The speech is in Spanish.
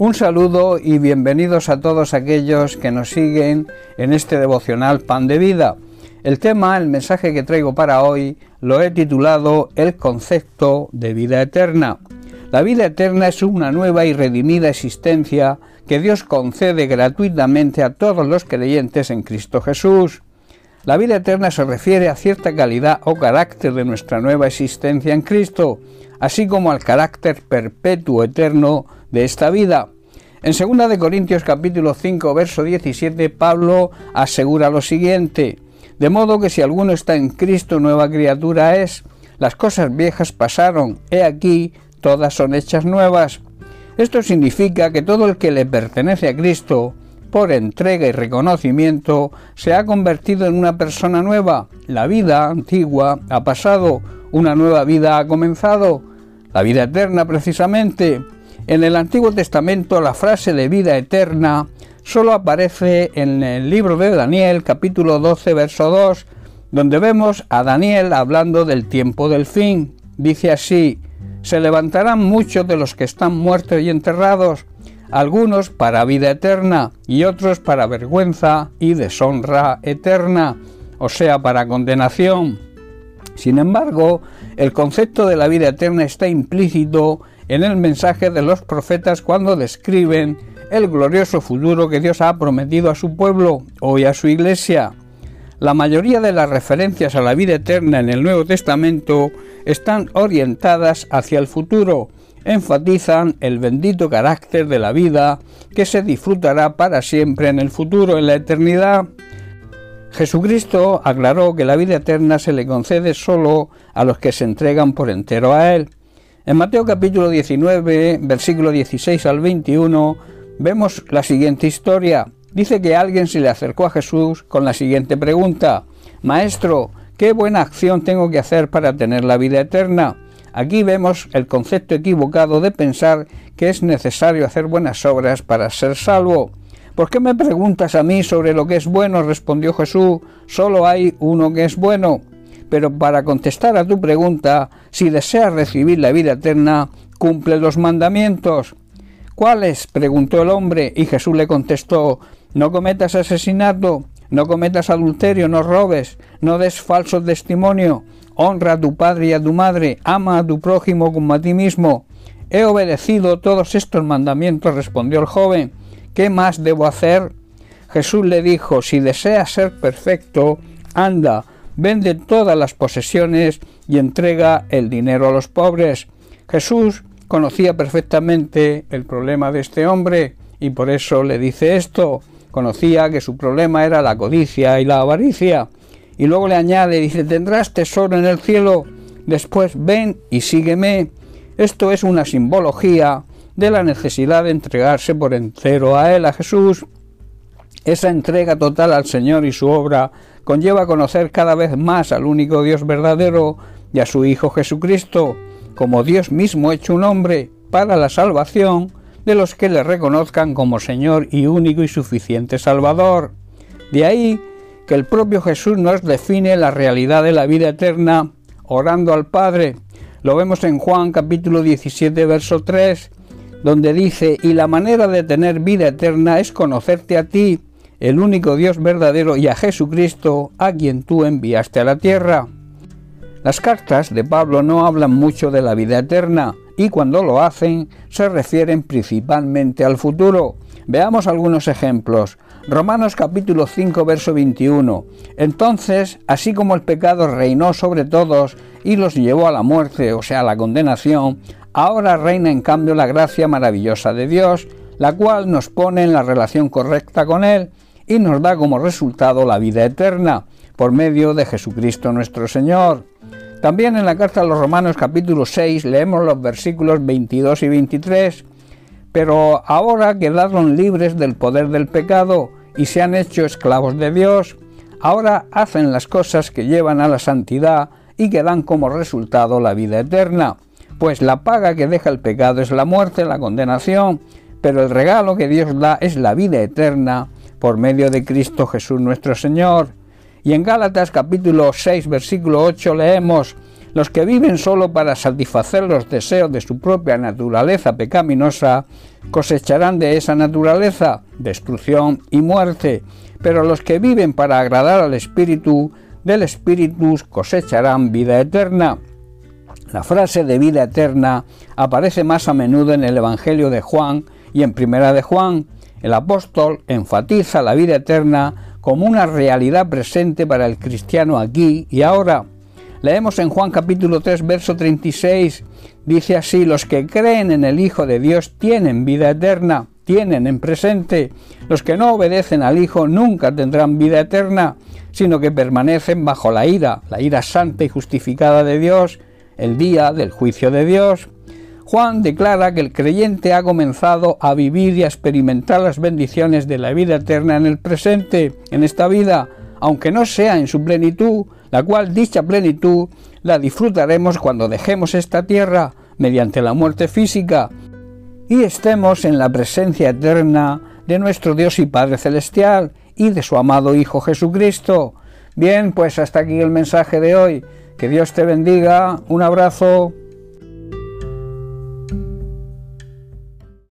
Un saludo y bienvenidos a todos aquellos que nos siguen en este devocional Pan de Vida. El tema, el mensaje que traigo para hoy, lo he titulado El concepto de vida eterna. La vida eterna es una nueva y redimida existencia que Dios concede gratuitamente a todos los creyentes en Cristo Jesús. La vida eterna se refiere a cierta calidad o carácter de nuestra nueva existencia en Cristo, así como al carácter perpetuo eterno de esta vida. En 2 de Corintios capítulo 5 verso 17 Pablo asegura lo siguiente: de modo que si alguno está en Cristo nueva criatura es, las cosas viejas pasaron, he aquí todas son hechas nuevas. Esto significa que todo el que le pertenece a Cristo por entrega y reconocimiento, se ha convertido en una persona nueva. La vida antigua ha pasado, una nueva vida ha comenzado, la vida eterna precisamente. En el Antiguo Testamento la frase de vida eterna solo aparece en el libro de Daniel capítulo 12 verso 2, donde vemos a Daniel hablando del tiempo del fin. Dice así, se levantarán muchos de los que están muertos y enterrados, algunos para vida eterna y otros para vergüenza y deshonra eterna, o sea, para condenación. Sin embargo, el concepto de la vida eterna está implícito en el mensaje de los profetas cuando describen el glorioso futuro que Dios ha prometido a su pueblo hoy a su iglesia. La mayoría de las referencias a la vida eterna en el Nuevo Testamento están orientadas hacia el futuro, enfatizan el bendito carácter de la vida que se disfrutará para siempre en el futuro, en la eternidad. Jesucristo aclaró que la vida eterna se le concede solo a los que se entregan por entero a Él. En Mateo capítulo 19, versículo 16 al 21, vemos la siguiente historia. Dice que alguien se le acercó a Jesús con la siguiente pregunta. Maestro, ¿qué buena acción tengo que hacer para tener la vida eterna? Aquí vemos el concepto equivocado de pensar que es necesario hacer buenas obras para ser salvo. ¿Por qué me preguntas a mí sobre lo que es bueno? respondió Jesús. Solo hay uno que es bueno. Pero para contestar a tu pregunta, si deseas recibir la vida eterna, cumple los mandamientos. ¿Cuáles? preguntó el hombre, y Jesús le contestó, no cometas asesinato, no cometas adulterio, no robes, no des falso testimonio, honra a tu padre y a tu madre, ama a tu prójimo como a ti mismo. He obedecido todos estos mandamientos, respondió el joven. ¿Qué más debo hacer? Jesús le dijo, si deseas ser perfecto, anda, vende todas las posesiones y entrega el dinero a los pobres. Jesús conocía perfectamente el problema de este hombre y por eso le dice esto. Conocía que su problema era la codicia y la avaricia. Y luego le añade, dice, tendrás tesoro en el cielo, después ven y sígueme. Esto es una simbología de la necesidad de entregarse por entero a Él, a Jesús. Esa entrega total al Señor y su obra conlleva conocer cada vez más al único Dios verdadero y a su Hijo Jesucristo, como Dios mismo hecho un hombre, para la salvación de los que le reconozcan como Señor y único y suficiente Salvador. De ahí que el propio Jesús nos define la realidad de la vida eterna orando al Padre. Lo vemos en Juan capítulo 17, verso 3, donde dice, y la manera de tener vida eterna es conocerte a ti, el único Dios verdadero, y a Jesucristo, a quien tú enviaste a la tierra. Las cartas de Pablo no hablan mucho de la vida eterna, y cuando lo hacen se refieren principalmente al futuro. Veamos algunos ejemplos. Romanos capítulo 5 verso 21. Entonces, así como el pecado reinó sobre todos y los llevó a la muerte, o sea, a la condenación, ahora reina en cambio la gracia maravillosa de Dios, la cual nos pone en la relación correcta con Él y nos da como resultado la vida eterna, por medio de Jesucristo nuestro Señor. También en la carta a los Romanos capítulo 6 leemos los versículos 22 y 23 pero ahora quedaron libres del poder del pecado y se han hecho esclavos de Dios, ahora hacen las cosas que llevan a la santidad y que dan como resultado la vida eterna. Pues la paga que deja el pecado es la muerte, la condenación, pero el regalo que Dios da es la vida eterna por medio de Cristo Jesús nuestro Señor. Y en Gálatas capítulo 6 versículo 8 leemos, Los que viven solo para satisfacer los deseos de su propia naturaleza pecaminosa cosecharán de esa naturaleza destrucción y muerte, pero los que viven para agradar al Espíritu, del Espíritu cosecharán vida eterna. La frase de vida eterna aparece más a menudo en el Evangelio de Juan y en Primera de Juan. El apóstol enfatiza la vida eterna como una realidad presente para el cristiano aquí y ahora. Leemos en Juan capítulo 3, verso 36, dice así, los que creen en el Hijo de Dios tienen vida eterna, tienen en presente. Los que no obedecen al Hijo nunca tendrán vida eterna, sino que permanecen bajo la ira, la ira santa y justificada de Dios, el día del juicio de Dios. Juan declara que el creyente ha comenzado a vivir y a experimentar las bendiciones de la vida eterna en el presente, en esta vida, aunque no sea en su plenitud, la cual dicha plenitud la disfrutaremos cuando dejemos esta tierra mediante la muerte física y estemos en la presencia eterna de nuestro Dios y Padre Celestial y de su amado Hijo Jesucristo. Bien, pues hasta aquí el mensaje de hoy. Que Dios te bendiga. Un abrazo.